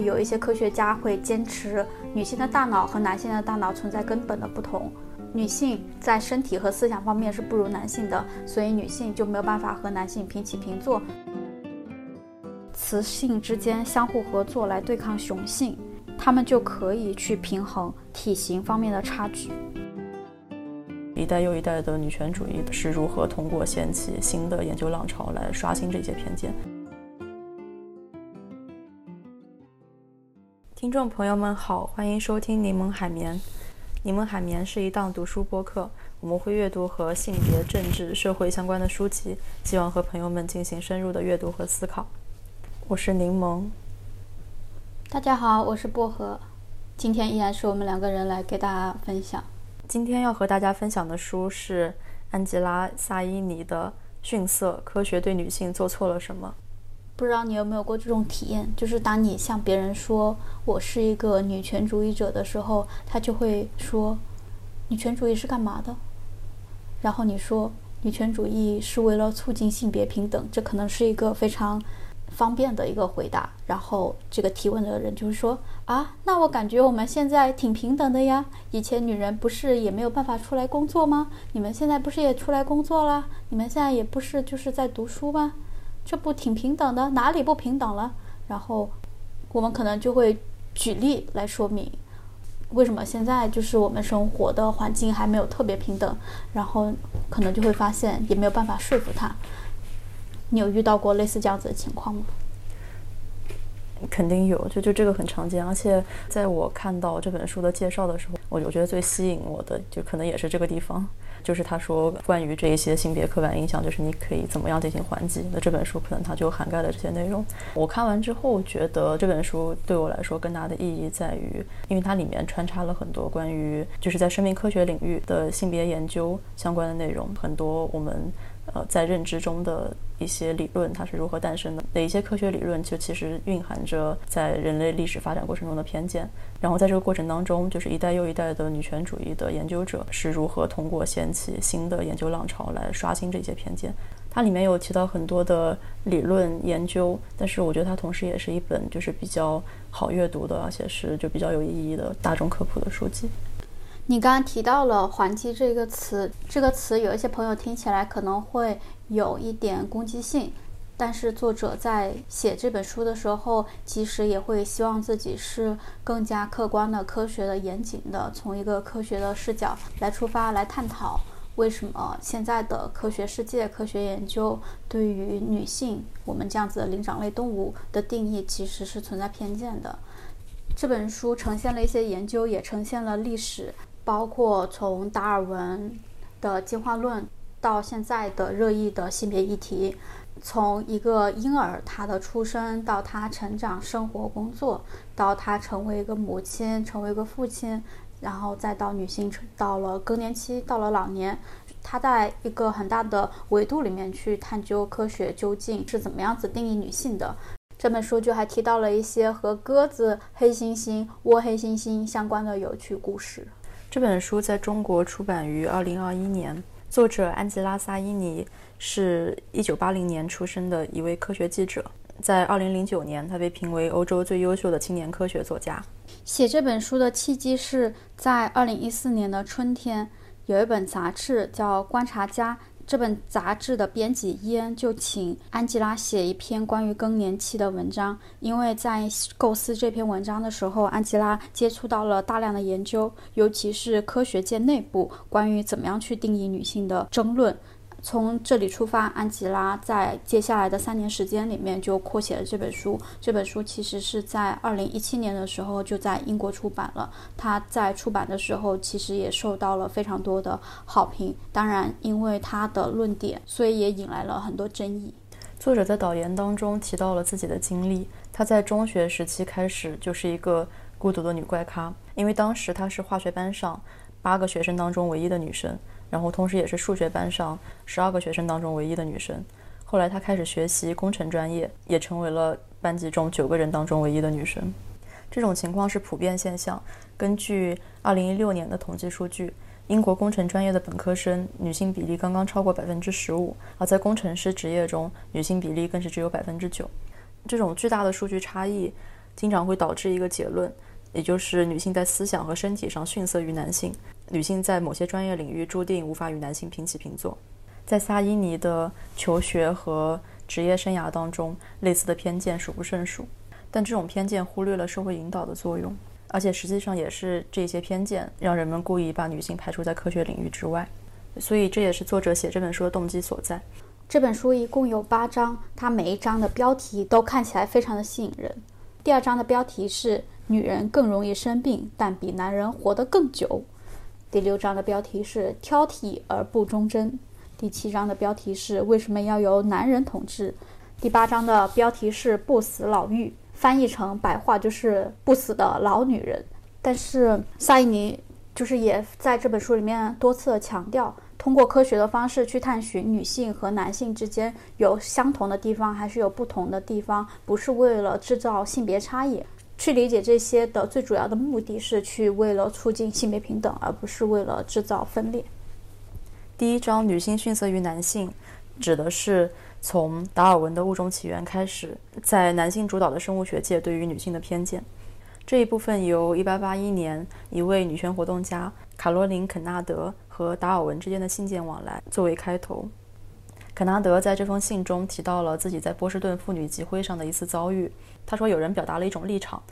有一些科学家会坚持女性的大脑和男性的大脑存在根本的不同，女性在身体和思想方面是不如男性的，所以女性就没有办法和男性平起平坐。雌性之间相互合作来对抗雄性，他们就可以去平衡体型方面的差距。一代又一代的女权主义是如何通过掀起新的研究浪潮来刷新这些偏见？听众朋友们好，欢迎收听柠檬海绵。柠檬海绵是一档读书播客，我们会阅读和性别、政治、社会相关的书籍，希望和朋友们进行深入的阅读和思考。我是柠檬，大家好，我是薄荷。今天依然是我们两个人来给大家分享。今天要和大家分享的书是安吉拉·萨伊尼的《逊色：科学对女性做错了什么》。不知道你有没有过这种体验，就是当你向别人说我是一个女权主义者的时候，他就会说：“女权主义是干嘛的？”然后你说：“女权主义是为了促进性别平等。”这可能是一个非常方便的一个回答。然后这个提问的人就会说：“啊，那我感觉我们现在挺平等的呀。以前女人不是也没有办法出来工作吗？你们现在不是也出来工作了？你们现在也不是就是在读书吗？”这不挺平等的？哪里不平等了？然后，我们可能就会举例来说明，为什么现在就是我们生活的环境还没有特别平等。然后，可能就会发现也没有办法说服他。你有遇到过类似这样子的情况吗？肯定有，就就这个很常见。而且，在我看到这本书的介绍的时候，我我觉得最吸引我的，就可能也是这个地方。就是他说关于这一些性别刻板印象，就是你可以怎么样进行缓解。那这本书可能它就涵盖了这些内容。我看完之后觉得这本书对我来说更大的意义在于，因为它里面穿插了很多关于就是在生命科学领域的性别研究相关的内容，很多我们。呃，在认知中的一些理论，它是如何诞生的？哪一些科学理论就其实蕴含着在人类历史发展过程中的偏见？然后在这个过程当中，就是一代又一代的女权主义的研究者是如何通过掀起新的研究浪潮来刷新这些偏见？它里面有提到很多的理论研究，但是我觉得它同时也是一本就是比较好阅读的，而且是就比较有意义的大众科普的书籍。你刚刚提到了“还击”这个词，这个词有一些朋友听起来可能会有一点攻击性，但是作者在写这本书的时候，其实也会希望自己是更加客观的、科学的、严谨的，从一个科学的视角来出发来探讨为什么现在的科学世界、科学研究对于女性我们这样子的灵长类动物的定义其实是存在偏见的。这本书呈现了一些研究，也呈现了历史。包括从达尔文的进化论到现在的热议的性别议题，从一个婴儿他的出生到他成长、生活、工作，到他成为一个母亲、成为一个父亲，然后再到女性到了更年期、到了老年，他在一个很大的维度里面去探究科学究竟是怎么样子定义女性的。这本书就还提到了一些和鸽子、黑猩猩、窝黑猩猩相关的有趣故事。这本书在中国出版于二零二一年，作者安吉拉·萨伊尼是一九八零年出生的一位科学记者，在二零零九年，他被评为欧洲最优秀的青年科学作家。写这本书的契机是在二零一四年的春天，有一本杂志叫《观察家》。这本杂志的编辑伊恩就请安吉拉写一篇关于更年期的文章，因为在构思这篇文章的时候，安吉拉接触到了大量的研究，尤其是科学界内部关于怎么样去定义女性的争论。从这里出发，安吉拉在接下来的三年时间里面就扩写了这本书。这本书其实是在二零一七年的时候就在英国出版了。他在出版的时候其实也受到了非常多的好评。当然，因为他的论点，所以也引来了很多争议。作者在导言当中提到了自己的经历。他在中学时期开始就是一个孤独的女怪咖，因为当时她是化学班上八个学生当中唯一的女生。然后，同时也是数学班上十二个学生当中唯一的女生。后来，她开始学习工程专业，也成为了班级中九个人当中唯一的女生。这种情况是普遍现象。根据2016年的统计数据，英国工程专业的本科生女性比例刚刚超过百分之十五，而在工程师职业中，女性比例更是只有百分之九。这种巨大的数据差异经常会导致一个结论，也就是女性在思想和身体上逊色于男性，女性在某些专业领域注定无法与男性平起平坐。在萨伊尼的求学和职业生涯当中，类似的偏见数不胜数。但这种偏见忽略了社会引导的作用，而且实际上也是这些偏见让人们故意把女性排除在科学领域之外。所以这也是作者写这本书的动机所在。这本书一共有八章，它每一章的标题都看起来非常的吸引人。第二章的标题是“女人更容易生病，但比男人活得更久”。第六章的标题是“挑剔而不忠贞”。第七章的标题是“为什么要由男人统治”。第八章的标题是“不死老妪”，翻译成白话就是“不死的老女人”。但是萨伊尼就是也在这本书里面多次强调。通过科学的方式去探寻女性和男性之间有相同的地方还是有不同的地方，不是为了制造性别差异。去理解这些的最主要的目的是去为了促进性别平等，而不是为了制造分裂。第一章“女性逊色于男性”指的是从达尔文的物种起源开始，在男性主导的生物学界对于女性的偏见。这一部分由1881年一位女权活动家卡罗琳·肯纳德。和达尔文之间的信件往来作为开头，肯纳德在这封信中提到了自己在波士顿妇女集会上的一次遭遇。他说，有人表达了一种立场，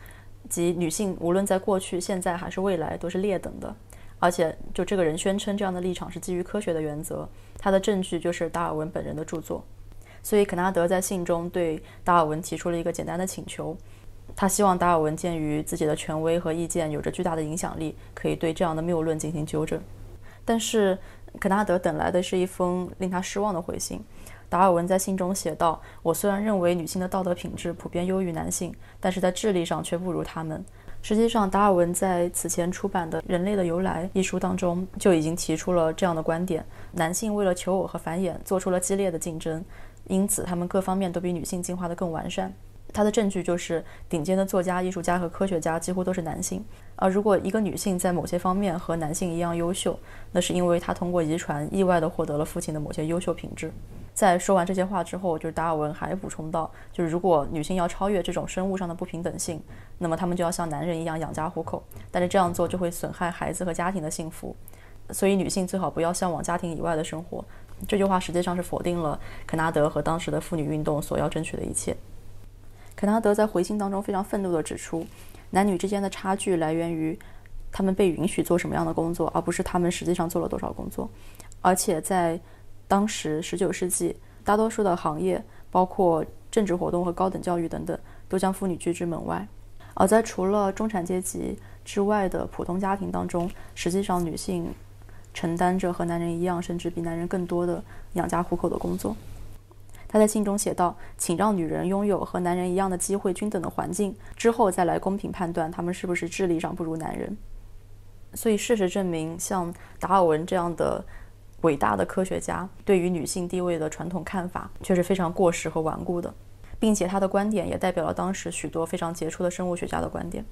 即女性无论在过去、现在还是未来都是劣等的，而且就这个人宣称这样的立场是基于科学的原则。他的证据就是达尔文本人的著作。所以，肯纳德在信中对达尔文提出了一个简单的请求，他希望达尔文鉴于自己的权威和意见有着巨大的影响力，可以对这样的谬论进行纠正。但是，肯纳德等来的是一封令他失望的回信。达尔文在信中写道：“我虽然认为女性的道德品质普遍优于男性，但是在智力上却不如他们。”实际上，达尔文在此前出版的《人类的由来》一书当中就已经提出了这样的观点：男性为了求偶和繁衍做出了激烈的竞争，因此他们各方面都比女性进化的更完善。他的证据就是，顶尖的作家、艺术家和科学家几乎都是男性。而如果一个女性在某些方面和男性一样优秀，那是因为她通过遗传意外地获得了父亲的某些优秀品质。在说完这些话之后，就是达尔文还补充到，就是如果女性要超越这种生物上的不平等性，那么她们就要像男人一样养家糊口。但是这样做就会损害孩子和家庭的幸福，所以女性最好不要向往家庭以外的生活。这句话实际上是否定了肯纳德和当时的妇女运动所要争取的一切。肯纳德在回信当中非常愤怒地指出，男女之间的差距来源于他们被允许做什么样的工作，而不是他们实际上做了多少工作。而且在当时19世纪，大多数的行业，包括政治活动和高等教育等等，都将妇女拒之门外。而在除了中产阶级之外的普通家庭当中，实际上女性承担着和男人一样，甚至比男人更多的养家糊口的工作。他在信中写道：“请让女人拥有和男人一样的机会、均等的环境，之后再来公平判断他们是不是智力上不如男人。”所以，事实证明，像达尔文这样的伟大的科学家，对于女性地位的传统看法却是非常过时和顽固的，并且他的观点也代表了当时许多非常杰出的生物学家的观点。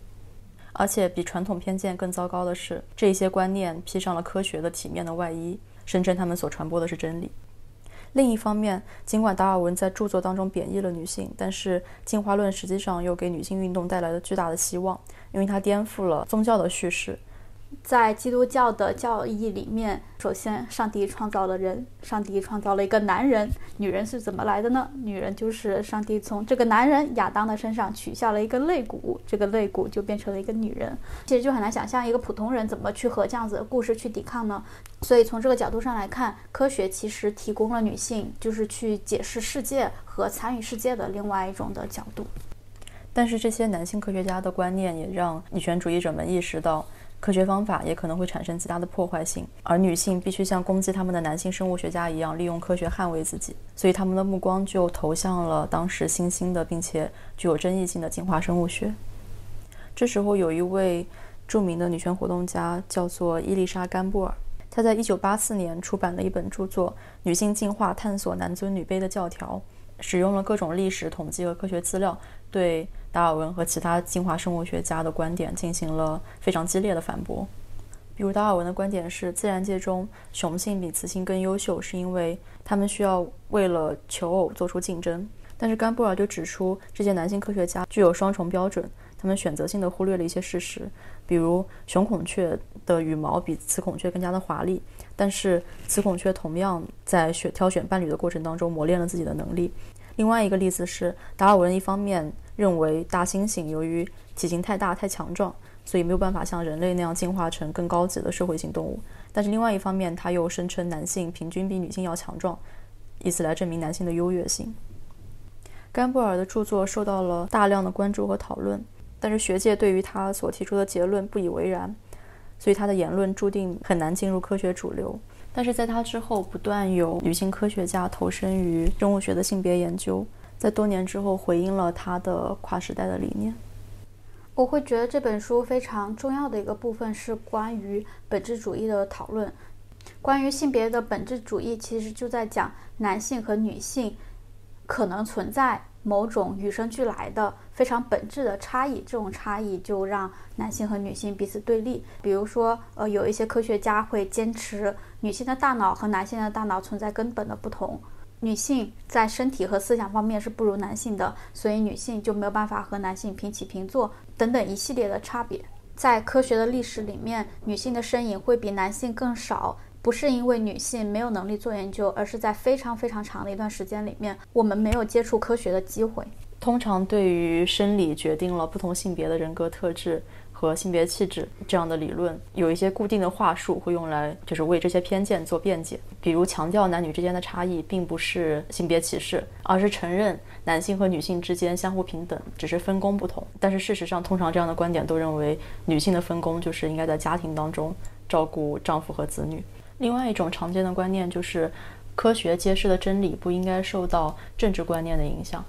而且，比传统偏见更糟糕的是，这些观念披上了科学的体面的外衣，声称他们所传播的是真理。另一方面，尽管达尔文在著作当中贬义了女性，但是进化论实际上又给女性运动带来了巨大的希望，因为它颠覆了宗教的叙事。在基督教的教义里面，首先上帝创造了人，上帝创造了一个男人，女人是怎么来的呢？女人就是上帝从这个男人亚当的身上取下了一个肋骨，这个肋骨就变成了一个女人。其实就很难想象一个普通人怎么去和这样子的故事去抵抗呢？所以从这个角度上来看，科学其实提供了女性就是去解释世界和参与世界的另外一种的角度。但是这些男性科学家的观念也让女权主义者们意识到。科学方法也可能会产生极大的破坏性，而女性必须像攻击他们的男性生物学家一样，利用科学捍卫自己。所以他们的目光就投向了当时新兴的并且具有争议性的进化生物学。这时候，有一位著名的女权活动家叫做伊丽莎·甘布尔，她在1984年出版了一本著作《女性进化：探索男尊女卑的教条》，使用了各种历史统计和科学资料对。达尔文和其他进化生物学家的观点进行了非常激烈的反驳。比如，达尔文的观点是，自然界中雄性比雌性更优秀，是因为他们需要为了求偶做出竞争。但是，甘布尔就指出，这些男性科学家具有双重标准，他们选择性的忽略了一些事实，比如雄孔雀的羽毛比雌孔雀更加的华丽，但是雌孔雀同样在选挑选伴侣的过程当中磨练了自己的能力。另外一个例子是，达尔文一方面认为大猩猩由于体型太大太强壮，所以没有办法像人类那样进化成更高级的社会性动物，但是另外一方面他又声称男性平均比女性要强壮，以此来证明男性的优越性。甘布尔的著作受到了大量的关注和讨论，但是学界对于他所提出的结论不以为然，所以他的言论注定很难进入科学主流。但是在他之后，不断有女性科学家投身于生物学的性别研究，在多年之后回应了他的跨时代的理念。我会觉得这本书非常重要的一个部分是关于本质主义的讨论，关于性别的本质主义其实就在讲男性和女性。可能存在某种与生俱来的非常本质的差异，这种差异就让男性和女性彼此对立。比如说，呃，有一些科学家会坚持女性的大脑和男性的大脑存在根本的不同，女性在身体和思想方面是不如男性的，所以女性就没有办法和男性平起平坐等等一系列的差别。在科学的历史里面，女性的身影会比男性更少。不是因为女性没有能力做研究，而是在非常非常长的一段时间里面，我们没有接触科学的机会。通常，对于生理决定了不同性别的人格特质和性别气质这样的理论，有一些固定的话术会用来，就是为这些偏见做辩解。比如，强调男女之间的差异并不是性别歧视，而是承认男性和女性之间相互平等，只是分工不同。但是事实上，通常这样的观点都认为，女性的分工就是应该在家庭当中照顾丈夫和子女。另外一种常见的观念就是，科学揭示的真理不应该受到政治观念的影响。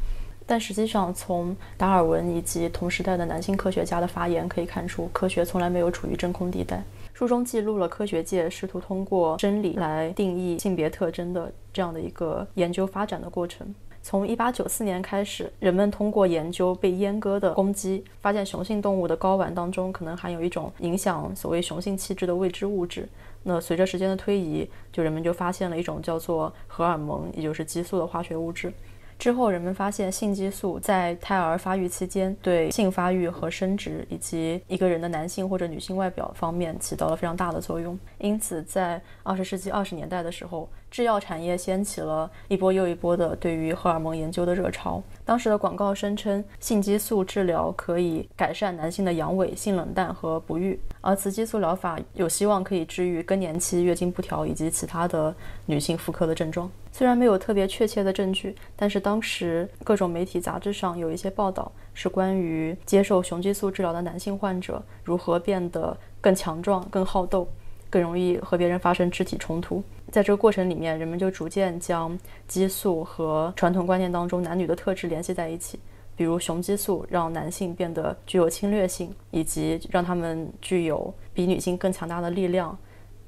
但实际上，从达尔文以及同时代的男性科学家的发言可以看出，科学从来没有处于真空地带。书中记录了科学界试图通过真理来定义性别特征的这样的一个研究发展的过程。从1894年开始，人们通过研究被阉割的公鸡，发现雄性动物的睾丸当中可能含有一种影响所谓雄性气质的未知物质。那随着时间的推移，就人们就发现了一种叫做荷尔蒙，也就是激素的化学物质。之后，人们发现性激素在胎儿发育期间对性发育和生殖以及一个人的男性或者女性外表方面起到了非常大的作用。因此，在二十世纪二十年代的时候，制药产业掀起了一波又一波的对于荷尔蒙研究的热潮。当时的广告声称，性激素治疗可以改善男性的阳痿、性冷淡和不育，而雌激素疗法有希望可以治愈更年期、月经不调以及其他的女性妇科的症状。虽然没有特别确切的证据，但是当时各种媒体杂志上有一些报道，是关于接受雄激素治疗的男性患者如何变得更强壮、更好斗、更容易和别人发生肢体冲突。在这个过程里面，人们就逐渐将激素和传统观念当中男女的特质联系在一起，比如雄激素让男性变得具有侵略性，以及让他们具有比女性更强大的力量，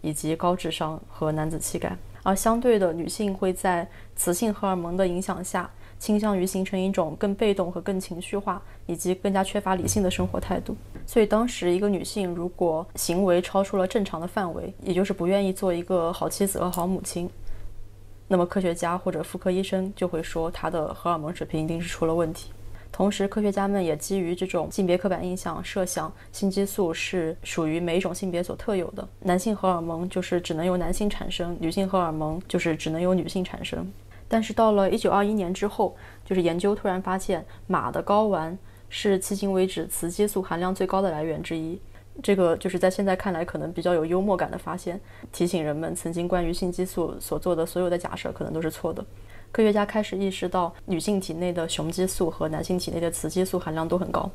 以及高智商和男子气概。而相对的，女性会在雌性荷尔蒙的影响下，倾向于形成一种更被动和更情绪化，以及更加缺乏理性的生活态度。所以，当时一个女性如果行为超出了正常的范围，也就是不愿意做一个好妻子和好母亲，那么科学家或者妇科医生就会说她的荷尔蒙水平一定是出了问题。同时，科学家们也基于这种性别刻板印象，设想性激素是属于每一种性别所特有的。男性荷尔蒙就是只能由男性产生，女性荷尔蒙就是只能由女性产生。但是到了1921年之后，就是研究突然发现，马的睾丸是迄今为止雌激素含量最高的来源之一。这个就是在现在看来可能比较有幽默感的发现，提醒人们曾经关于性激素所做的所有的假设可能都是错的。科学家开始意识到，女性体内的雄激素和男性体内的雌激素含量都很高。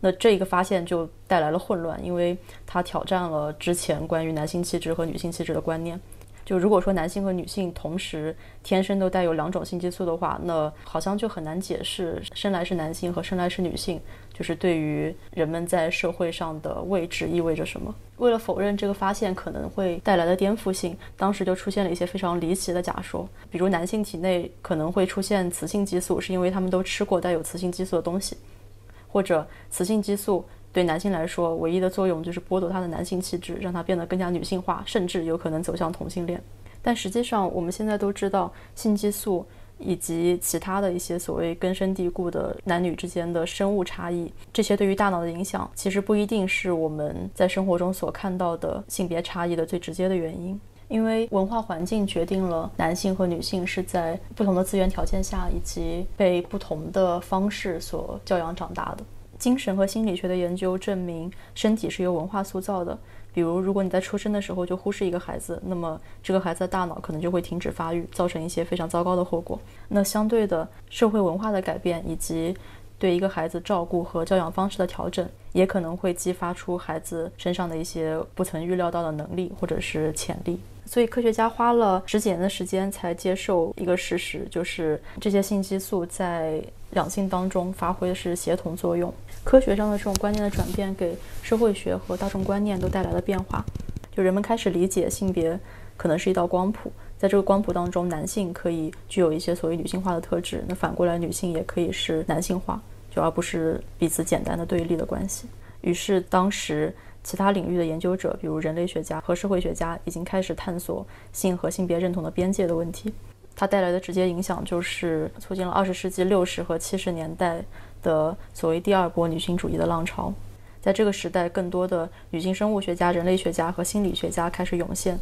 那这一个发现就带来了混乱，因为它挑战了之前关于男性气质和女性气质的观念。就如果说男性和女性同时天生都带有两种性激素的话，那好像就很难解释生来是男性和生来是女性，就是对于人们在社会上的位置意味着什么。为了否认这个发现可能会带来的颠覆性，当时就出现了一些非常离奇的假说，比如男性体内可能会出现雌性激素，是因为他们都吃过带有雌性激素的东西，或者雌性激素。对男性来说，唯一的作用就是剥夺他的男性气质，让他变得更加女性化，甚至有可能走向同性恋。但实际上，我们现在都知道，性激素以及其他的一些所谓根深蒂固的男女之间的生物差异，这些对于大脑的影响，其实不一定是我们在生活中所看到的性别差异的最直接的原因。因为文化环境决定了男性和女性是在不同的资源条件下，以及被不同的方式所教养长大的。精神和心理学的研究证明，身体是由文化塑造的。比如，如果你在出生的时候就忽视一个孩子，那么这个孩子的大脑可能就会停止发育，造成一些非常糟糕的后果。那相对的，社会文化的改变以及对一个孩子照顾和教养方式的调整，也可能会激发出孩子身上的一些不曾预料到的能力或者是潜力。所以，科学家花了十几年的时间才接受一个事实，就是这些性激素在两性当中发挥的是协同作用。科学上的这种观念的转变，给社会学和大众观念都带来了变化。就人们开始理解性别可能是一道光谱，在这个光谱当中，男性可以具有一些所谓女性化的特质，那反过来，女性也可以是男性化，就而不是彼此简单的对立的关系。于是，当时。其他领域的研究者，比如人类学家和社会学家，已经开始探索性和性别认同的边界的问题。它带来的直接影响就是促进了二十世纪六十和七十年代的所谓第二波女性主义的浪潮。在这个时代，更多的女性生物学家、人类学家和心理学家开始涌现，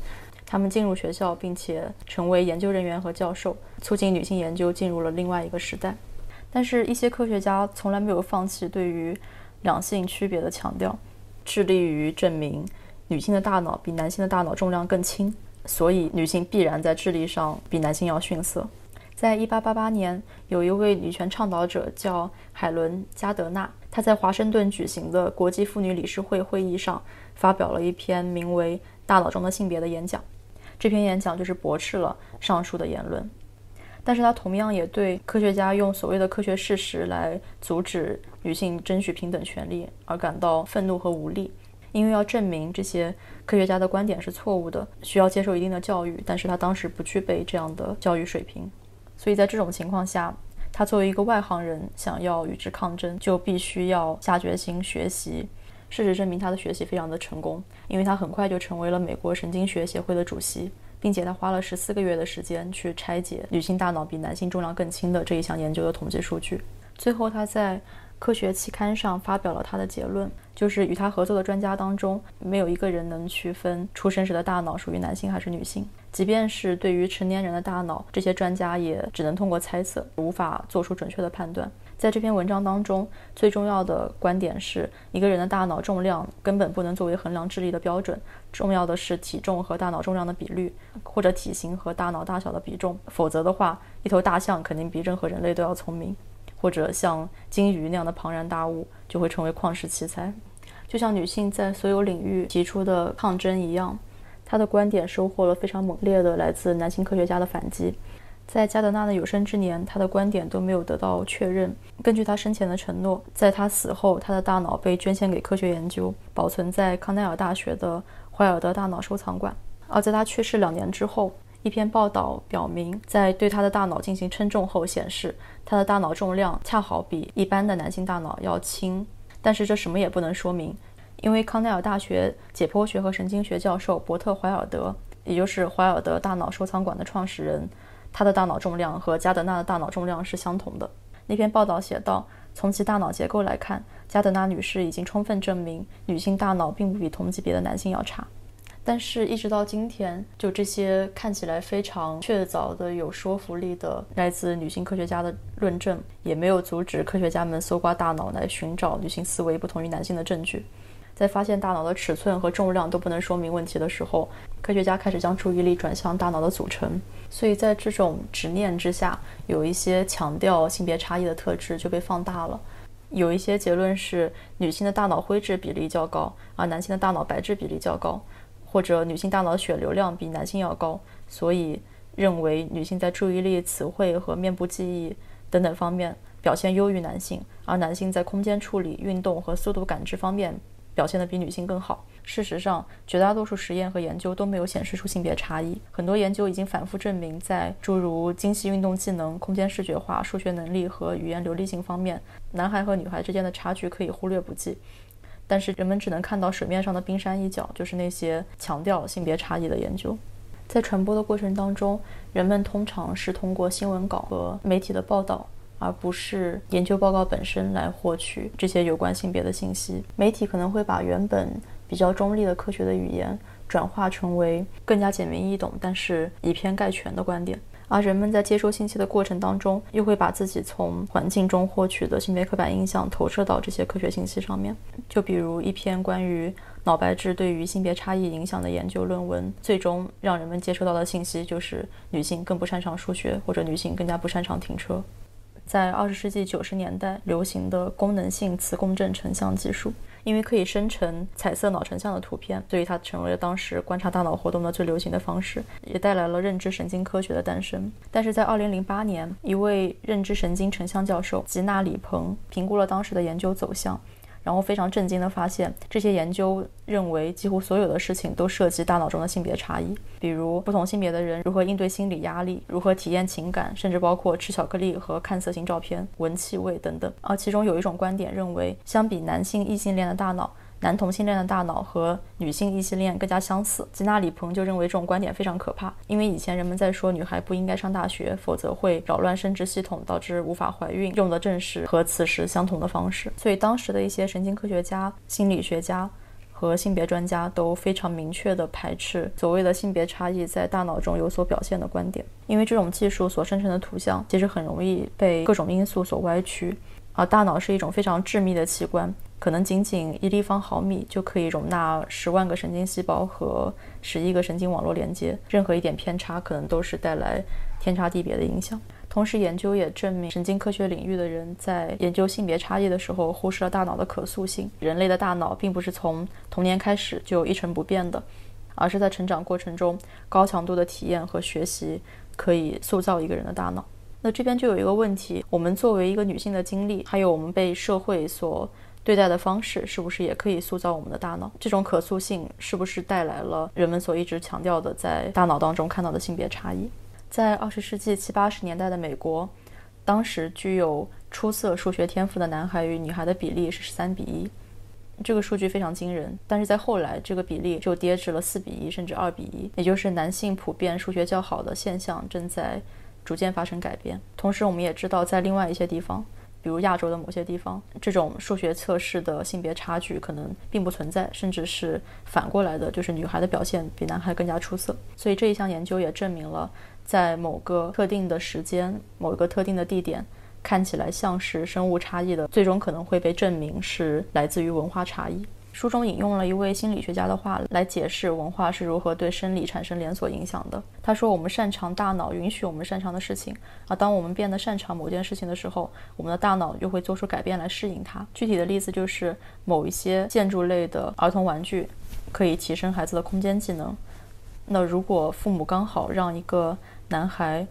他们进入学校，并且成为研究人员和教授，促进女性研究进入了另外一个时代。但是，一些科学家从来没有放弃对于两性区别的强调。致力于证明女性的大脑比男性的大脑重量更轻，所以女性必然在智力上比男性要逊色。在一八八八年，有一位女权倡导者叫海伦·加德纳，她在华盛顿举行的国际妇女理事会会议上发表了一篇名为《大脑中的性别》的演讲。这篇演讲就是驳斥了上述的言论，但是她同样也对科学家用所谓的科学事实来阻止。女性争取平等权利而感到愤怒和无力，因为要证明这些科学家的观点是错误的，需要接受一定的教育，但是她当时不具备这样的教育水平，所以在这种情况下，他作为一个外行人，想要与之抗争，就必须要下决心学习。事实证明，他的学习非常的成功，因为他很快就成为了美国神经学协会的主席，并且他花了十四个月的时间去拆解女性大脑比男性重量更轻的这一项研究的统计数据，最后他在。科学期刊上发表了他的结论，就是与他合作的专家当中，没有一个人能区分出生时的大脑属于男性还是女性。即便是对于成年人的大脑，这些专家也只能通过猜测，无法做出准确的判断。在这篇文章当中，最重要的观点是一个人的大脑重量根本不能作为衡量智力的标准，重要的是体重和大脑重量的比率，或者体型和大脑大小的比重。否则的话，一头大象肯定比任何人类都要聪明。或者像鲸鱼那样的庞然大物就会成为旷世奇才，就像女性在所有领域提出的抗争一样，她的观点收获了非常猛烈的来自男性科学家的反击。在加德纳的有生之年，他的观点都没有得到确认。根据他生前的承诺，在他死后，他的大脑被捐献给科学研究，保存在康奈尔大学的怀尔德大脑收藏馆。而在他去世两年之后，一篇报道表明，在对他的大脑进行称重后显示。他的大脑重量恰好比一般的男性大脑要轻，但是这什么也不能说明，因为康奈尔大学解剖学和神经学教授伯特怀尔德，也就是怀尔德大脑收藏馆的创始人，他的大脑重量和加德纳的大脑重量是相同的。那篇报道写道，从其大脑结构来看，加德纳女士已经充分证明女性大脑并不比同级别的男性要差。但是，一直到今天，就这些看起来非常确凿的、有说服力的来自女性科学家的论证，也没有阻止科学家们搜刮大脑来寻找女性思维不同于男性的证据。在发现大脑的尺寸和重量都不能说明问题的时候，科学家开始将注意力转向大脑的组成。所以在这种执念之下，有一些强调性别差异的特质就被放大了。有一些结论是，女性的大脑灰质比例较高，而男性的大脑白质比例较高。或者女性大脑血流量比男性要高，所以认为女性在注意力、词汇和面部记忆等等方面表现优于男性，而男性在空间处理、运动和速度感知方面表现得比女性更好。事实上，绝大多数实验和研究都没有显示出性别差异。很多研究已经反复证明，在诸如精细运动技能、空间视觉化、数学能力和语言流利性方面，男孩和女孩之间的差距可以忽略不计。但是人们只能看到水面上的冰山一角，就是那些强调性别差异的研究。在传播的过程当中，人们通常是通过新闻稿和媒体的报道，而不是研究报告本身来获取这些有关性别的信息。媒体可能会把原本比较中立的科学的语言转化成为更加简明易懂，但是以偏概全的观点。而人们在接收信息的过程当中，又会把自己从环境中获取的性别刻板印象投射到这些科学信息上面。就比如一篇关于脑白质对于性别差异影响的研究论文，最终让人们接收到的信息就是女性更不擅长数学，或者女性更加不擅长停车。在二十世纪九十年代流行的功能性磁共振成像技术。因为可以生成彩色脑成像的图片，所以它成为了当时观察大脑活动的最流行的方式，也带来了认知神经科学的诞生。但是在2008年，一位认知神经成像教授吉娜李鹏评估了当时的研究走向。然后非常震惊地发现，这些研究认为几乎所有的事情都涉及大脑中的性别差异，比如不同性别的人如何应对心理压力，如何体验情感，甚至包括吃巧克力和看色情照片、闻气味等等。而其中有一种观点认为，相比男性异性恋的大脑。男同性恋的大脑和女性异性恋更加相似。吉娜里鹏就认为这种观点非常可怕，因为以前人们在说女孩不应该上大学，否则会扰乱生殖系统，导致无法怀孕，用的正是和此时相同的方式。所以当时的一些神经科学家、心理学家和性别专家都非常明确地排斥所谓的性别差异在大脑中有所表现的观点，因为这种技术所生成的图像其实很容易被各种因素所歪曲，而大脑是一种非常致密的器官。可能仅仅一立方毫米就可以容纳十万个神经细胞和十亿个神经网络连接，任何一点偏差可能都是带来天差地别的影响。同时，研究也证明，神经科学领域的人在研究性别差异的时候，忽视了大脑的可塑性。人类的大脑并不是从童年开始就一成不变的，而是在成长过程中高强度的体验和学习可以塑造一个人的大脑。那这边就有一个问题：我们作为一个女性的经历，还有我们被社会所对待的方式是不是也可以塑造我们的大脑？这种可塑性是不是带来了人们所一直强调的在大脑当中看到的性别差异？在二十世纪七八十年代的美国，当时具有出色数学天赋的男孩与女孩的比例是十三比一，这个数据非常惊人。但是在后来，这个比例就跌至了四比一，甚至二比一，也就是男性普遍数学较好的现象正在逐渐发生改变。同时，我们也知道，在另外一些地方。比如亚洲的某些地方，这种数学测试的性别差距可能并不存在，甚至是反过来的，就是女孩的表现比男孩更加出色。所以这一项研究也证明了，在某个特定的时间、某一个特定的地点，看起来像是生物差异的，最终可能会被证明是来自于文化差异。书中引用了一位心理学家的话来解释文化是如何对生理产生连锁影响的。他说：“我们擅长大脑允许我们擅长的事情，而当我们变得擅长某件事情的时候，我们的大脑又会做出改变来适应它。”具体的例子就是某一些建筑类的儿童玩具可以提升孩子的空间技能。那如果父母刚好让一个男孩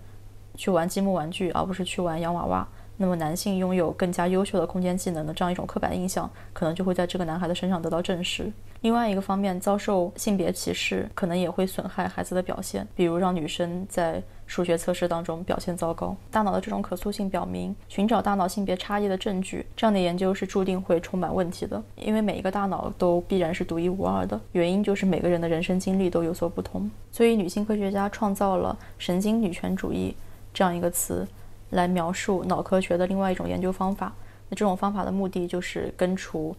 去玩积木玩具，而不是去玩洋娃娃。那么，男性拥有更加优秀的空间技能的这样一种刻板印象，可能就会在这个男孩的身上得到证实。另外一个方面，遭受性别歧视可能也会损害孩子的表现，比如让女生在数学测试当中表现糟糕。大脑的这种可塑性表明，寻找大脑性别差异的证据，这样的研究是注定会充满问题的，因为每一个大脑都必然是独一无二的，原因就是每个人的人生经历都有所不同。所以，女性科学家创造了“神经女权主义”这样一个词。来描述脑科学的另外一种研究方法。那这种方法的目的就是根除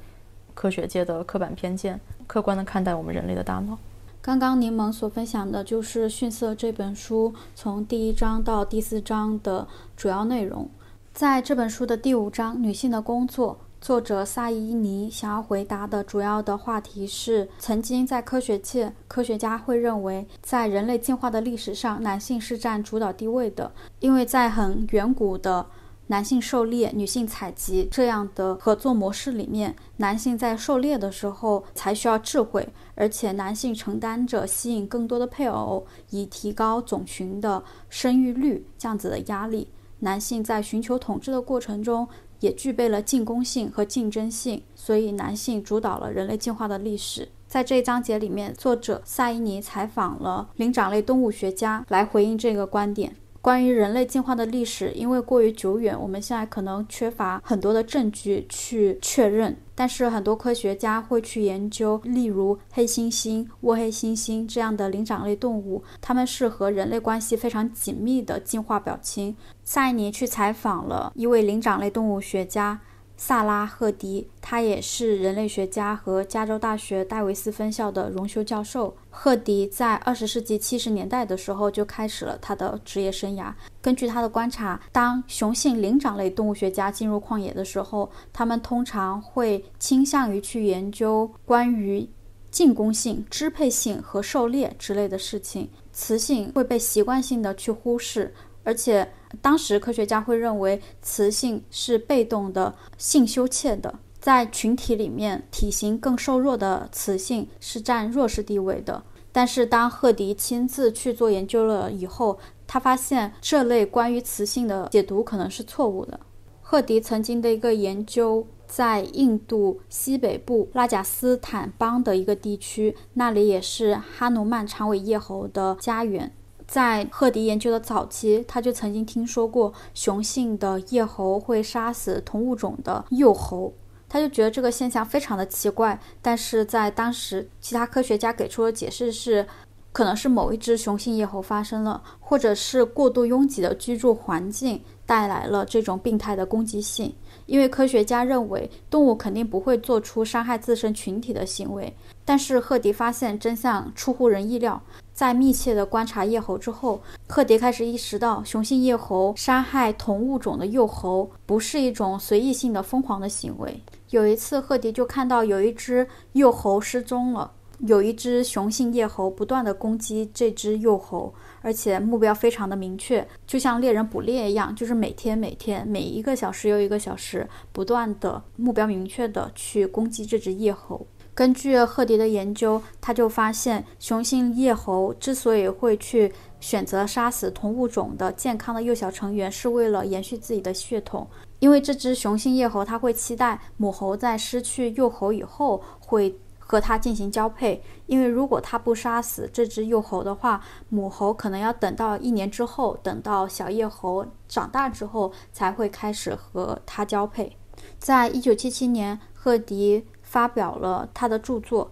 科学界的刻板偏见，客观地看待我们人类的大脑。刚刚柠檬所分享的就是《逊色》这本书从第一章到第四章的主要内容。在这本书的第五章“女性的工作”。作者萨伊尼想要回答的主要的话题是：曾经在科学界，科学家会认为，在人类进化的历史上，男性是占主导地位的，因为在很远古的男性狩猎、女性采集这样的合作模式里面，男性在狩猎的时候才需要智慧，而且男性承担着吸引更多的配偶，以提高种群的生育率这样子的压力。男性在寻求统治的过程中。也具备了进攻性和竞争性，所以男性主导了人类进化的历史。在这一章节里面，作者萨伊尼采访了灵长类动物学家来回应这个观点。关于人类进化的历史，因为过于久远，我们现在可能缺乏很多的证据去确认。但是很多科学家会去研究，例如黑猩猩、倭黑猩猩这样的灵长类动物，它们是和人类关系非常紧密的进化表亲。萨尼去采访了一位灵长类动物学家。萨拉赫迪，他也是人类学家和加州大学戴维斯分校的荣休教授。赫迪在二十世纪七十年代的时候就开始了他的职业生涯。根据他的观察，当雄性灵长类动物学家进入旷野的时候，他们通常会倾向于去研究关于进攻性、支配性和狩猎之类的事情，雌性会被习惯性的去忽视。而且，当时科学家会认为雌性是被动的、性羞怯的，在群体里面，体型更瘦弱的雌性是占弱势地位的。但是，当赫迪亲自去做研究了以后，他发现这类关于雌性的解读可能是错误的。赫迪曾经的一个研究在印度西北部拉贾斯坦邦的一个地区，那里也是哈努曼长尾叶猴的家园。在赫迪研究的早期，他就曾经听说过雄性的叶猴会杀死同物种的幼猴，他就觉得这个现象非常的奇怪。但是在当时，其他科学家给出的解释是，可能是某一只雄性叶猴发生了，或者是过度拥挤的居住环境带来了这种病态的攻击性。因为科学家认为动物肯定不会做出伤害自身群体的行为，但是赫迪发现真相出乎人意料。在密切的观察叶猴之后，赫迪开始意识到，雄性叶猴杀害同物种的幼猴不是一种随意性的疯狂的行为。有一次，赫迪就看到有一只幼猴失踪了，有一只雄性叶猴不断的攻击这只幼猴，而且目标非常的明确，就像猎人捕猎一样，就是每天每天每一个小时又一个小时，不断的目标明确的去攻击这只叶猴。根据赫迪的研究，他就发现，雄性叶猴之所以会去选择杀死同物种的健康的幼小成员，是为了延续自己的血统。因为这只雄性叶猴，它会期待母猴在失去幼猴以后，会和它进行交配。因为如果它不杀死这只幼猴的话，母猴可能要等到一年之后，等到小叶猴长大之后，才会开始和它交配。在一九七七年，赫迪。发表了他的著作《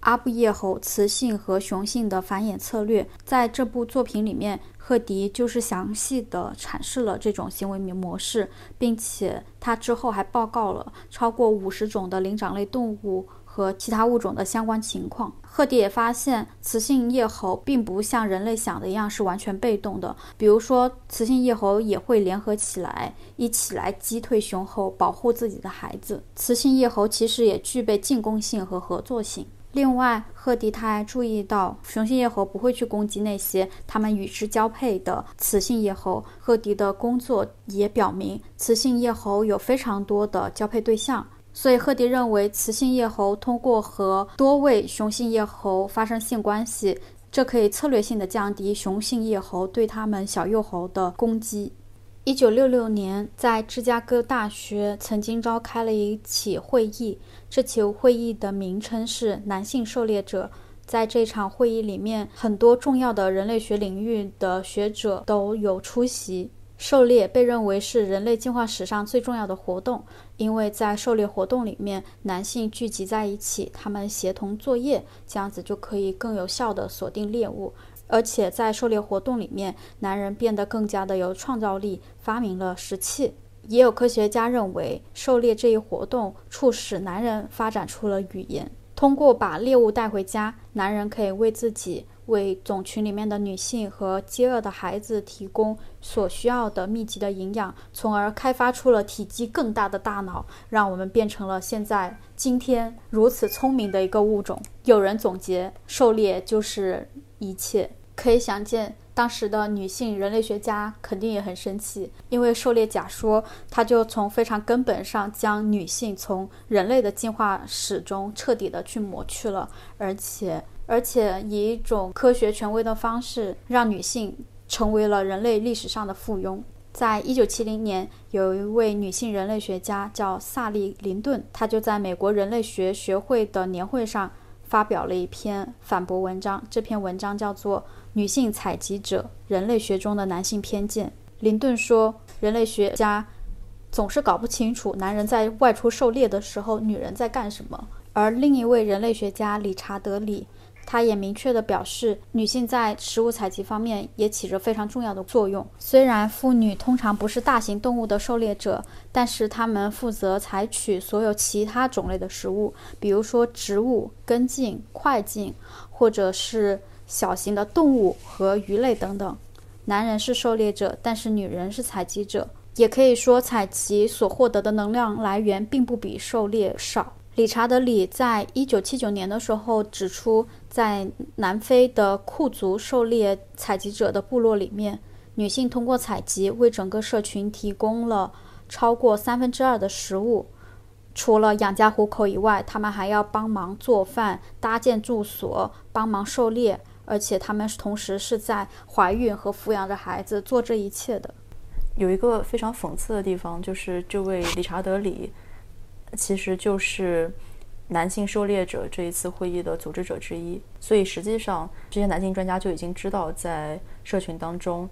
阿布叶猴雌性和雄性的繁衍策略》。在这部作品里面，赫迪就是详细的阐释了这种行为模式，并且他之后还报告了超过五十种的灵长类动物。和其他物种的相关情况，赫迪也发现雌性叶猴并不像人类想的一样是完全被动的。比如说，雌性叶猴也会联合起来，一起来击退雄猴，保护自己的孩子。雌性叶猴其实也具备进攻性和合作性。另外，赫迪他还注意到，雄性叶猴不会去攻击那些他们与之交配的雌性叶猴。赫迪的工作也表明，雌性叶猴有非常多的交配对象。所以，赫迪认为雌性叶猴通过和多位雄性叶猴发生性关系，这可以策略性的降低雄性叶猴对它们小幼猴的攻击。一九六六年，在芝加哥大学曾经召开了一起会议，这起会议的名称是“男性狩猎者”。在这场会议里面，很多重要的人类学领域的学者都有出席。狩猎被认为是人类进化史上最重要的活动，因为在狩猎活动里面，男性聚集在一起，他们协同作业，这样子就可以更有效地锁定猎物。而且在狩猎活动里面，男人变得更加的有创造力，发明了石器。也有科学家认为，狩猎这一活动促使男人发展出了语言。通过把猎物带回家，男人可以为自己。为种群里面的女性和饥饿的孩子提供所需要的密集的营养，从而开发出了体积更大的大脑，让我们变成了现在今天如此聪明的一个物种。有人总结，狩猎就是一切。可以想见，当时的女性人类学家肯定也很生气，因为狩猎假说，它就从非常根本上将女性从人类的进化史中彻底的去抹去了，而且。而且以一种科学权威的方式，让女性成为了人类历史上的附庸。在一九七零年，有一位女性人类学家叫萨利·林顿，她就在美国人类学学会的年会上发表了一篇反驳文章，这篇文章叫做《女性采集者：人类学中的男性偏见》。林顿说，人类学家总是搞不清楚男人在外出狩猎的时候，女人在干什么。而另一位人类学家理查德·里。他也明确地表示，女性在食物采集方面也起着非常重要的作用。虽然妇女通常不是大型动物的狩猎者，但是她们负责采取所有其他种类的食物，比如说植物、根茎、块茎，或者是小型的动物和鱼类等等。男人是狩猎者，但是女人是采集者。也可以说，采集所获得的能量来源并不比狩猎少。理查德·里在一九七九年的时候指出，在南非的库族狩猎采集者的部落里面，女性通过采集为整个社群提供了超过三分之二的食物。除了养家糊口以外，他们还要帮忙做饭、搭建住所、帮忙狩猎，而且他们同时是在怀孕和抚养着孩子做这一切的。有一个非常讽刺的地方，就是这位理查德·里。其实就是男性狩猎者这一次会议的组织者之一，所以实际上这些男性专家就已经知道，在社群当中，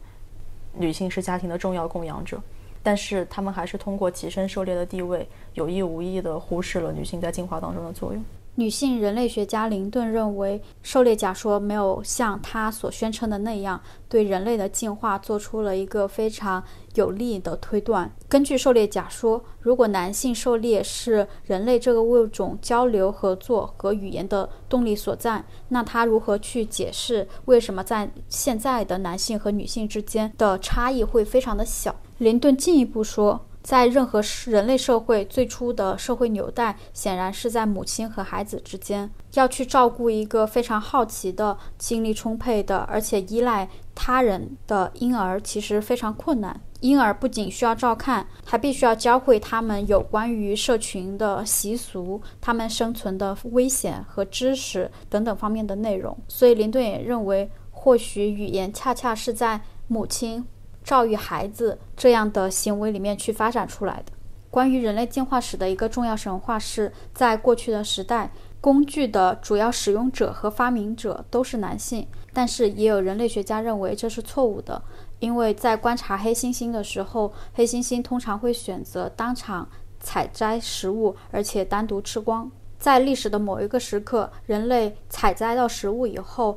女性是家庭的重要供养者，但是他们还是通过提升狩猎的地位，有意无意的忽视了女性在进化当中的作用。女性人类学家林顿认为，狩猎假说没有像他所宣称的那样对人类的进化做出了一个非常有力的推断。根据狩猎假说，如果男性狩猎是人类这个物种交流、合作和语言的动力所在，那他如何去解释为什么在现在的男性和女性之间的差异会非常的小？林顿进一步说。在任何人类社会，最初的社会纽带显然是在母亲和孩子之间。要去照顾一个非常好奇的、精力充沛的，而且依赖他人的婴儿，其实非常困难。婴儿不仅需要照看，还必须要教会他们有关于社群的习俗、他们生存的危险和知识等等方面的内容。所以，林顿也认为，或许语言恰恰是在母亲。教育孩子这样的行为里面去发展出来的。关于人类进化史的一个重要神话是，在过去的时代，工具的主要使用者和发明者都是男性。但是也有人类学家认为这是错误的，因为在观察黑猩猩的时候，黑猩猩通常会选择当场采摘食物，而且单独吃光。在历史的某一个时刻，人类采摘到食物以后。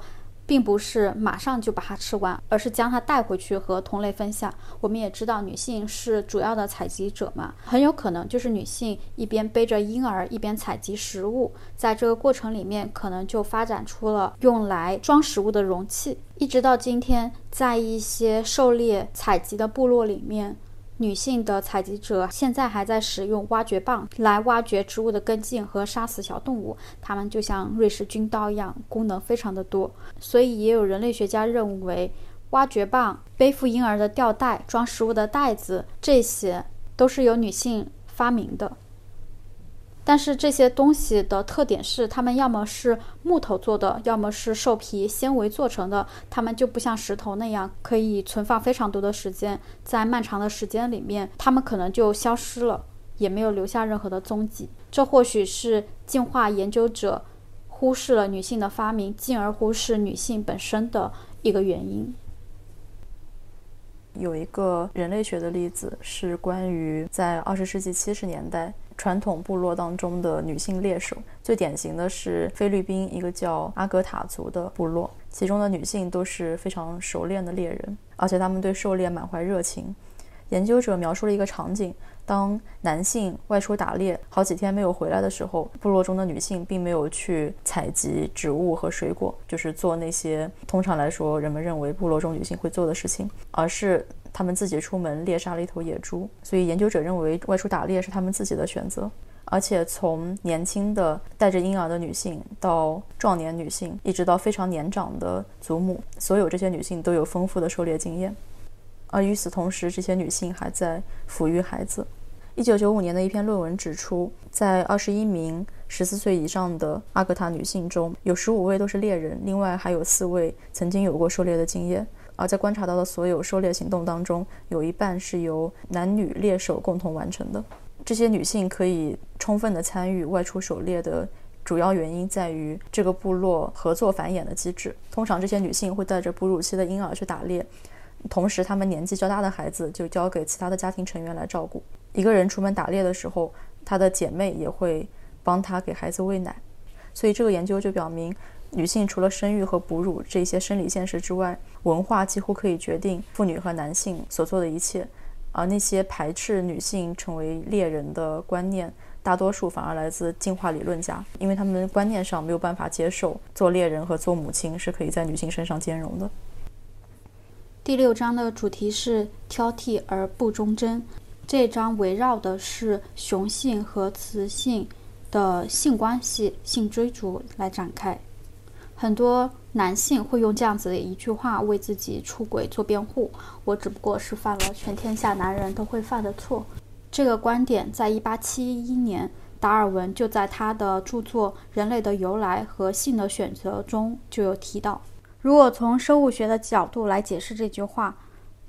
并不是马上就把它吃完，而是将它带回去和同类分享。我们也知道，女性是主要的采集者嘛，很有可能就是女性一边背着婴儿，一边采集食物，在这个过程里面，可能就发展出了用来装食物的容器。一直到今天，在一些狩猎采集的部落里面。女性的采集者现在还在使用挖掘棒来挖掘植物的根茎和杀死小动物，它们就像瑞士军刀一样，功能非常的多。所以也有人类学家认为，挖掘棒、背负婴儿的吊带、装食物的袋子，这些都是由女性发明的。但是这些东西的特点是，它们要么是木头做的，要么是兽皮纤维做成的。它们就不像石头那样可以存放非常多的时间，在漫长的时间里面，它们可能就消失了，也没有留下任何的踪迹。这或许是进化研究者忽视了女性的发明，进而忽视女性本身的一个原因。有一个人类学的例子是关于在二十世纪七十年代传统部落当中的女性猎手，最典型的是菲律宾一个叫阿格塔族的部落，其中的女性都是非常熟练的猎人，而且她们对狩猎满怀热情。研究者描述了一个场景。当男性外出打猎好几天没有回来的时候，部落中的女性并没有去采集植物和水果，就是做那些通常来说人们认为部落中女性会做的事情，而是他们自己出门猎杀了一头野猪。所以研究者认为外出打猎是他们自己的选择。而且从年轻的带着婴儿的女性到壮年女性，一直到非常年长的祖母，所有这些女性都有丰富的狩猎经验。而与此同时，这些女性还在抚育孩子。一九九五年的一篇论文指出，在二十一名十四岁以上的阿格塔女性中，有十五位都是猎人，另外还有四位曾经有过狩猎的经验。而在观察到的所有狩猎行动当中，有一半是由男女猎手共同完成的。这些女性可以充分地参与外出狩猎的主要原因在于这个部落合作繁衍的机制。通常这些女性会带着哺乳期的婴儿去打猎，同时她们年纪较大的孩子就交给其他的家庭成员来照顾。一个人出门打猎的时候，她的姐妹也会帮她给孩子喂奶。所以这个研究就表明，女性除了生育和哺乳这些生理现实之外，文化几乎可以决定妇女和男性所做的一切。而那些排斥女性成为猎人的观念，大多数反而来自进化理论家，因为他们观念上没有办法接受做猎人和做母亲是可以在女性身上兼容的。第六章的主题是挑剔而不忠贞，这章围绕的是雄性和雌性的性关系、性追逐来展开。很多男性会用这样子的一句话为自己出轨做辩护：“我只不过是犯了全天下男人都会犯的错。”这个观点在1871年，达尔文就在他的著作《人类的由来和性的选择》中就有提到。如果从生物学的角度来解释这句话，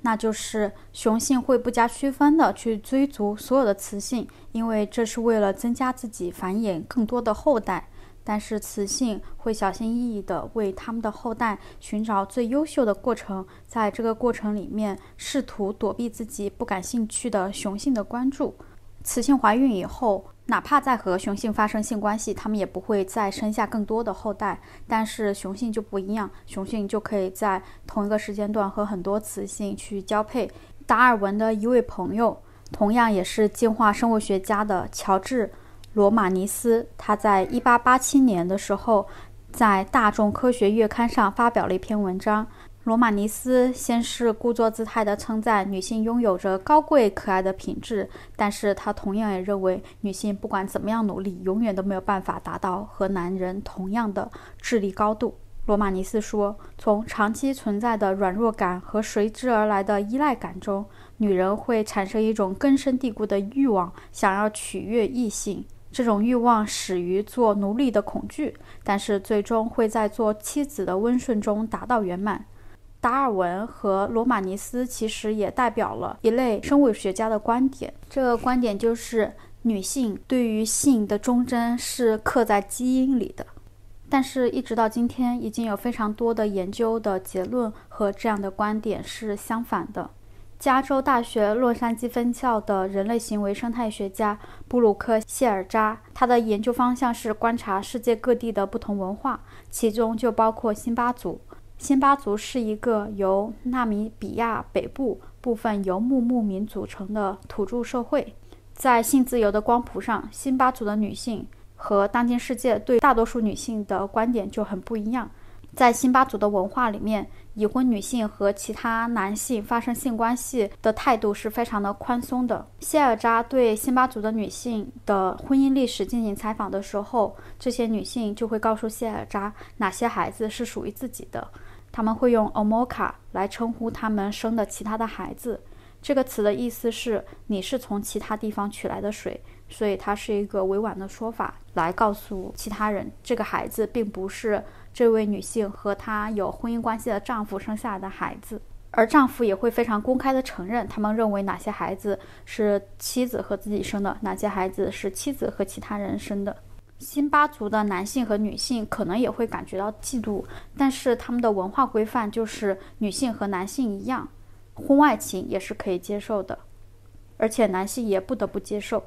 那就是雄性会不加区分的去追逐所有的雌性，因为这是为了增加自己繁衍更多的后代。但是雌性会小心翼翼地为他们的后代寻找最优秀的过程，在这个过程里面试图躲避自己不感兴趣的雄性的关注。雌性怀孕以后，哪怕再和雄性发生性关系，它们也不会再生下更多的后代。但是雄性就不一样，雄性就可以在同一个时间段和很多雌性去交配。达尔文的一位朋友，同样也是进化生物学家的乔治。罗马尼斯，他在一八八七年的时候，在《大众科学月刊》上发表了一篇文章。罗马尼斯先是故作姿态地称赞女性拥有着高贵可爱的品质，但是他同样也认为，女性不管怎么样努力，永远都没有办法达到和男人同样的智力高度。罗马尼斯说，从长期存在的软弱感和随之而来的依赖感中，女人会产生一种根深蒂固的欲望，想要取悦异性。这种欲望始于做奴隶的恐惧，但是最终会在做妻子的温顺中达到圆满。达尔文和罗马尼斯其实也代表了一类生物学家的观点，这个观点就是女性对于性的忠贞是刻在基因里的。但是，一直到今天，已经有非常多的研究的结论和这样的观点是相反的。加州大学洛杉矶分校的人类行为生态学家布鲁克谢尔扎，他的研究方向是观察世界各地的不同文化，其中就包括辛巴族。辛巴族是一个由纳米比亚北部部分游牧牧民组成的土著社会。在性自由的光谱上，辛巴族的女性和当今世界对大多数女性的观点就很不一样。在辛巴族的文化里面，已婚女性和其他男性发生性关系的态度是非常的宽松的。谢尔扎对辛巴族的女性的婚姻历史进行采访的时候，这些女性就会告诉谢尔扎哪些孩子是属于自己的。他们会用 “omoka” 来称呼他们生的其他的孩子。这个词的意思是你是从其他地方取来的水，所以它是一个委婉的说法，来告诉其他人这个孩子并不是。这位女性和她有婚姻关系的丈夫生下来的孩子，而丈夫也会非常公开的承认，他们认为哪些孩子是妻子和自己生的，哪些孩子是妻子和其他人生的。辛巴族的男性和女性可能也会感觉到嫉妒，但是他们的文化规范就是女性和男性一样，婚外情也是可以接受的，而且男性也不得不接受。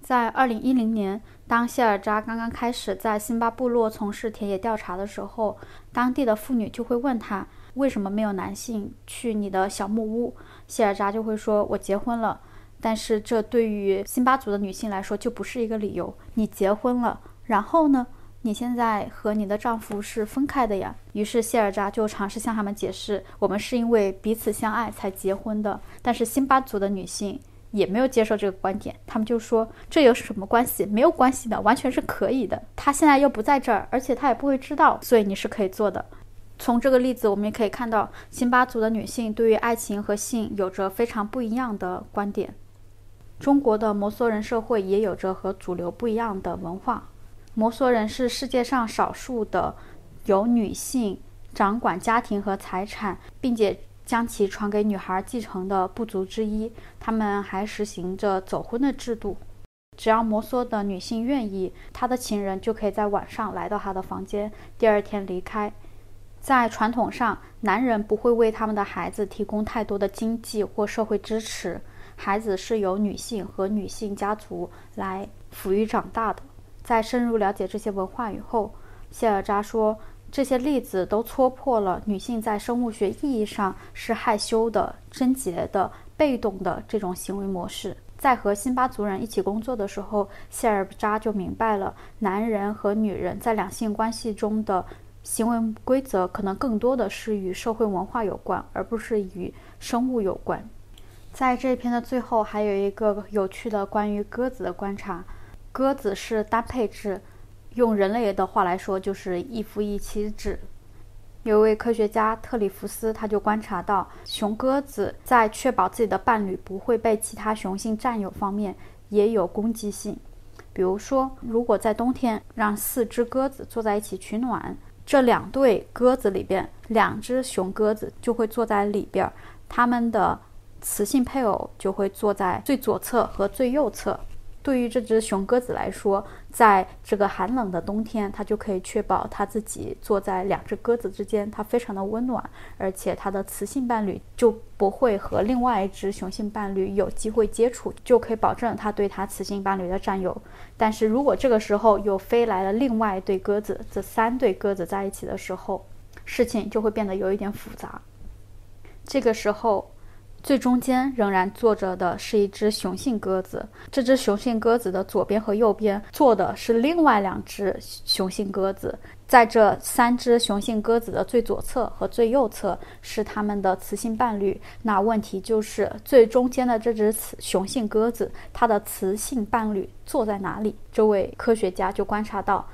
在二零一零年。当谢尔扎刚刚开始在辛巴部落从事田野调查的时候，当地的妇女就会问他为什么没有男性去你的小木屋。谢尔扎就会说：“我结婚了。”但是这对于辛巴族的女性来说就不是一个理由。你结婚了，然后呢？你现在和你的丈夫是分开的呀。于是谢尔扎就尝试向他们解释：“我们是因为彼此相爱才结婚的。”但是辛巴族的女性。也没有接受这个观点，他们就说这有什么关系？没有关系的，完全是可以的。他现在又不在这儿，而且他也不会知道，所以你是可以做的。从这个例子，我们也可以看到，辛巴族的女性对于爱情和性有着非常不一样的观点。中国的摩梭人社会也有着和主流不一样的文化。摩梭人是世界上少数的由女性掌管家庭和财产，并且。将其传给女孩继承的部族之一，他们还实行着走婚的制度。只要摩梭的女性愿意，他的情人就可以在晚上来到他的房间，第二天离开。在传统上，男人不会为他们的孩子提供太多的经济或社会支持，孩子是由女性和女性家族来抚育长大的。在深入了解这些文化以后，谢尔扎说，这些例子都戳破了女性在生物学意义上是害羞的、贞洁的、被动的这种行为模式。在和辛巴族人一起工作的时候，谢尔扎就明白了，男人和女人在两性关系中的。行为规则可能更多的是与社会文化有关，而不是与生物有关。在这篇的最后，还有一个有趣的关于鸽子的观察：鸽子是单配置，用人类的话来说就是一夫一妻制。有一位科学家特里弗斯，他就观察到，雄鸽子在确保自己的伴侣不会被其他雄性占有方面也有攻击性。比如说，如果在冬天让四只鸽子坐在一起取暖。这两对鸽子里边，两只雄鸽子就会坐在里边，它们的雌性配偶就会坐在最左侧和最右侧。对于这只雄鸽子来说，在这个寒冷的冬天，它就可以确保它自己坐在两只鸽子之间，它非常的温暖，而且它的雌性伴侣就不会和另外一只雄性伴侣有机会接触，就可以保证它对它雌性伴侣的占有。但是如果这个时候又飞来了另外一对鸽子，这三对鸽子在一起的时候，事情就会变得有一点复杂。这个时候。最中间仍然坐着的是一只雄性鸽子，这只雄性鸽子的左边和右边坐的是另外两只雄性鸽子，在这三只雄性鸽子的最左侧和最右侧是它们的雌性伴侣。那问题就是最中间的这只雌雄性鸽子，它的雌性伴侣坐在哪里？这位科学家就观察到，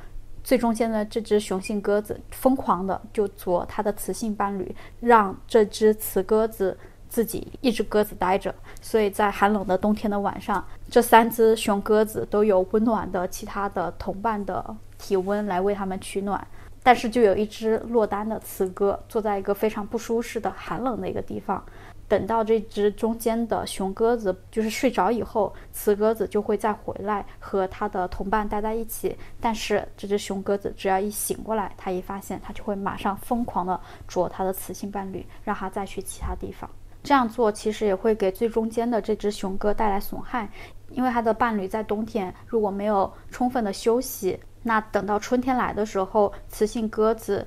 最中间的这只雄性鸽子疯狂的就啄它的雌性伴侣，让这只雌鸽子。自己一只鸽子待着，所以在寒冷的冬天的晚上，这三只雄鸽子都有温暖的其他的同伴的体温来为它们取暖。但是就有一只落单的雌鸽坐在一个非常不舒适的寒冷的一个地方。等到这只中间的雄鸽子就是睡着以后，雌鸽子就会再回来和它的同伴待在一起。但是这只雄鸽子只要一醒过来，它一发现，它就会马上疯狂的啄它的雌性伴侣，让它再去其他地方。这样做其实也会给最中间的这只雄鸽带来损害，因为它的伴侣在冬天如果没有充分的休息，那等到春天来的时候，雌性鸽子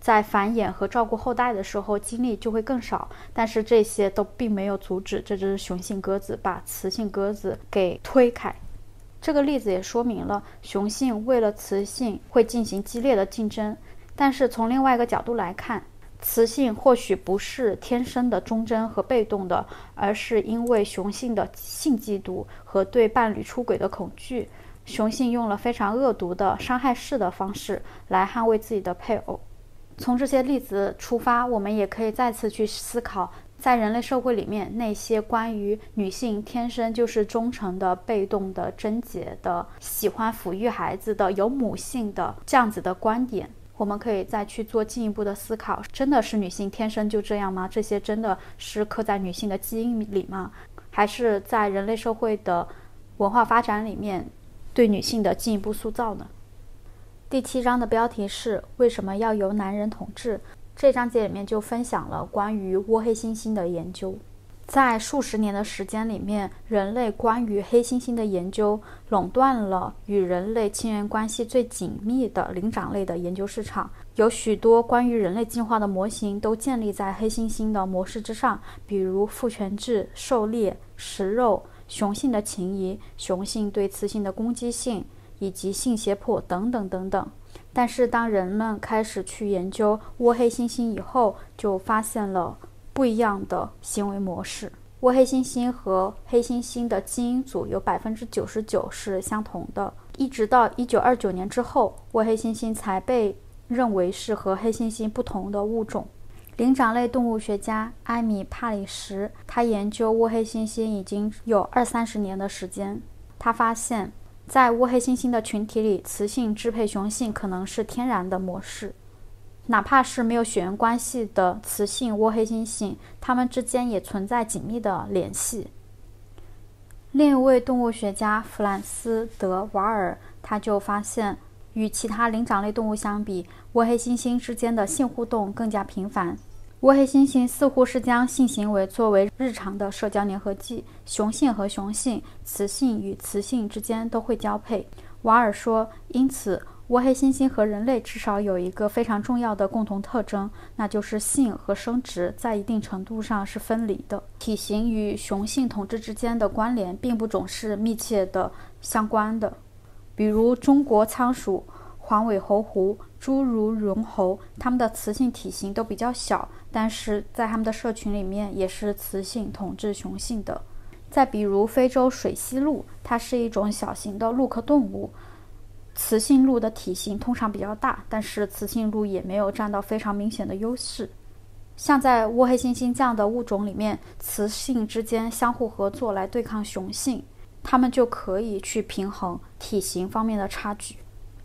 在繁衍和照顾后代的时候精力就会更少。但是这些都并没有阻止这只雄性鸽子把雌性鸽子给推开。这个例子也说明了雄性为了雌性会进行激烈的竞争，但是从另外一个角度来看。雌性或许不是天生的忠贞和被动的，而是因为雄性的性嫉妒和对伴侣出轨的恐惧，雄性用了非常恶毒的伤害式的方式来捍卫自己的配偶。从这些例子出发，我们也可以再次去思考，在人类社会里面，那些关于女性天生就是忠诚的、被动的、贞洁的、喜欢抚育孩子的、有母性的这样子的观点。我们可以再去做进一步的思考：真的是女性天生就这样吗？这些真的是刻在女性的基因里吗？还是在人类社会的文化发展里面对女性的进一步塑造呢？第七章的标题是“为什么要由男人统治”。这章节里面就分享了关于倭黑猩猩的研究。在数十年的时间里面，人类关于黑猩猩的研究垄断了与人类亲缘关系最紧密的灵长类的研究市场。有许多关于人类进化的模型都建立在黑猩猩的模式之上，比如父权制、狩猎、食肉、雄性的情谊、雄性对雌性的攻击性以及性胁迫等等等等。但是，当人们开始去研究倭黑猩猩以后，就发现了。不一样的行为模式。倭黑猩猩和黑猩猩的基因组有百分之九十九是相同的。一直到一九二九年之后，倭黑猩猩才被认为是和黑猩猩不同的物种。灵长类动物学家埃米·帕里什，他研究倭黑猩猩已经有二三十年的时间。他发现，在倭黑猩猩的群体里，雌性支配雄性可能是天然的模式。哪怕是没有血缘关系的雌性倭黑猩猩，它们之间也存在紧密的联系。另一位动物学家弗兰斯·德瓦尔，他就发现，与其他灵长类动物相比，倭黑猩猩之间的性互动更加频繁。倭黑猩猩似乎是将性行为作为日常的社交粘合剂，雄性和雄性、雌性与雌性之间都会交配。瓦尔说，因此。倭黑猩猩和人类至少有一个非常重要的共同特征，那就是性和生殖在一定程度上是分离的。体型与雄性统治之间的关联并不总是密切的相关的。比如中国仓鼠、黄尾猴狐、侏儒绒猴，它们的雌性体型都比较小，但是在它们的社群里面也是雌性统治雄性的。再比如非洲水栖鹿，它是一种小型的鹿科动物。雌性鹿的体型通常比较大，但是雌性鹿也没有占到非常明显的优势。像在倭黑猩猩这样的物种里面，雌性之间相互合作来对抗雄性，它们就可以去平衡体型方面的差距。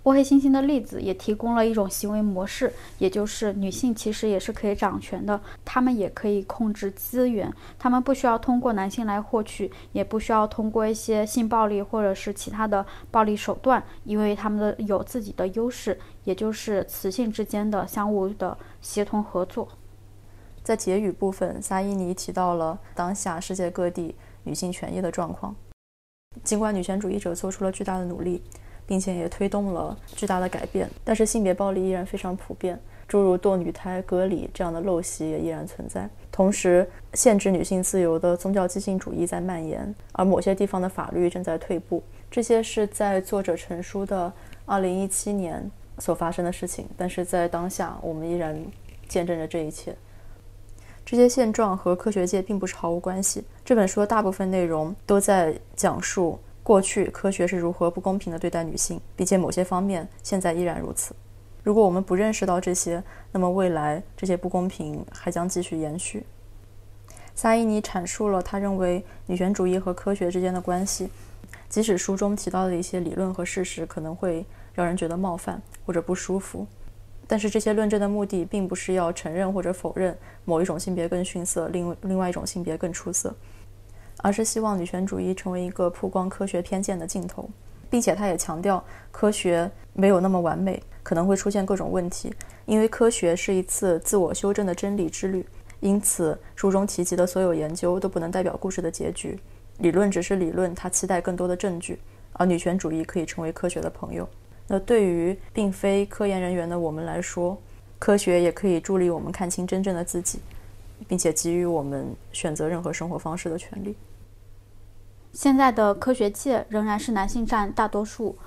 倭黑猩猩的例子也提供了一种行为模式，也就是女性其实也是可以掌权的，她们也可以控制资源，她们不需要通过男性来获取，也不需要通过一些性暴力或者是其他的暴力手段，因为她们的有自己的优势，也就是雌性之间的相互的协同合作。在结语部分，萨伊尼提到了当下世界各地女性权益的状况，尽管女权主义者做出了巨大的努力。并且也推动了巨大的改变，但是性别暴力依然非常普遍，诸如堕女胎、割礼这样的陋习也依然存在。同时，限制女性自由的宗教激进主义在蔓延，而某些地方的法律正在退步。这些是在作者成书的2017年所发生的事情，但是在当下，我们依然见证着这一切。这些现状和科学界并不是毫无关系。这本书的大部分内容都在讲述。过去科学是如何不公平地对待女性，并且某些方面现在依然如此。如果我们不认识到这些，那么未来这些不公平还将继续延续。萨伊尼阐述了他认为女权主义和科学之间的关系，即使书中提到的一些理论和事实可能会让人觉得冒犯或者不舒服，但是这些论证的目的并不是要承认或者否认某一种性别更逊色，另另外一种性别更出色。而是希望女权主义成为一个曝光科学偏见的镜头，并且他也强调科学没有那么完美，可能会出现各种问题，因为科学是一次自我修正的真理之旅。因此，书中提及的所有研究都不能代表故事的结局。理论只是理论，他期待更多的证据，而女权主义可以成为科学的朋友。那对于并非科研人员的我们来说，科学也可以助力我们看清真正的自己，并且给予我们选择任何生活方式的权利。现在的科学界仍然是男性占大多数，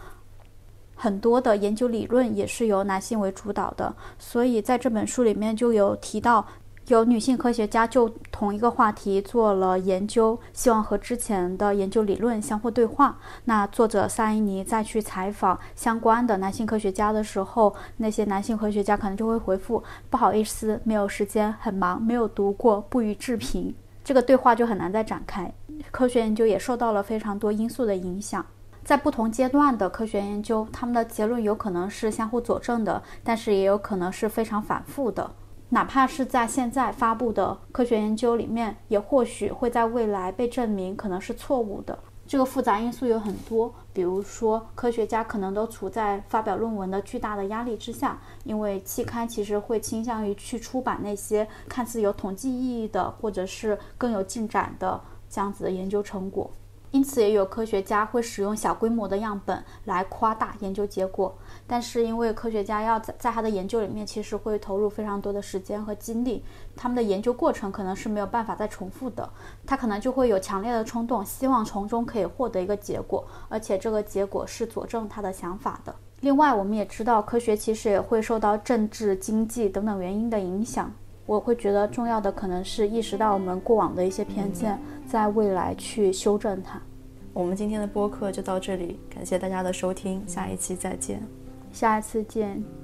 很多的研究理论也是由男性为主导的，所以在这本书里面就有提到，有女性科学家就同一个话题做了研究，希望和之前的研究理论相互对话。那作者萨伊尼再去采访相关的男性科学家的时候，那些男性科学家可能就会回复：“不好意思，没有时间，很忙，没有读过，不予置评。”这个对话就很难再展开。科学研究也受到了非常多因素的影响，在不同阶段的科学研究，他们的结论有可能是相互佐证的，但是也有可能是非常反复的。哪怕是在现在发布的科学研究里面，也或许会在未来被证明可能是错误的。这个复杂因素有很多，比如说科学家可能都处在发表论文的巨大的压力之下，因为期刊其实会倾向于去出版那些看似有统计意义的，或者是更有进展的。这样子的研究成果，因此也有科学家会使用小规模的样本来夸大研究结果。但是因为科学家要在在他的研究里面，其实会投入非常多的时间和精力，他们的研究过程可能是没有办法再重复的。他可能就会有强烈的冲动，希望从中可以获得一个结果，而且这个结果是佐证他的想法的。另外，我们也知道，科学其实也会受到政治、经济等等原因的影响。我会觉得重要的可能是意识到我们过往的一些偏见，在未来去修正它。我们今天的播客就到这里，感谢大家的收听，下一期再见。下一次见。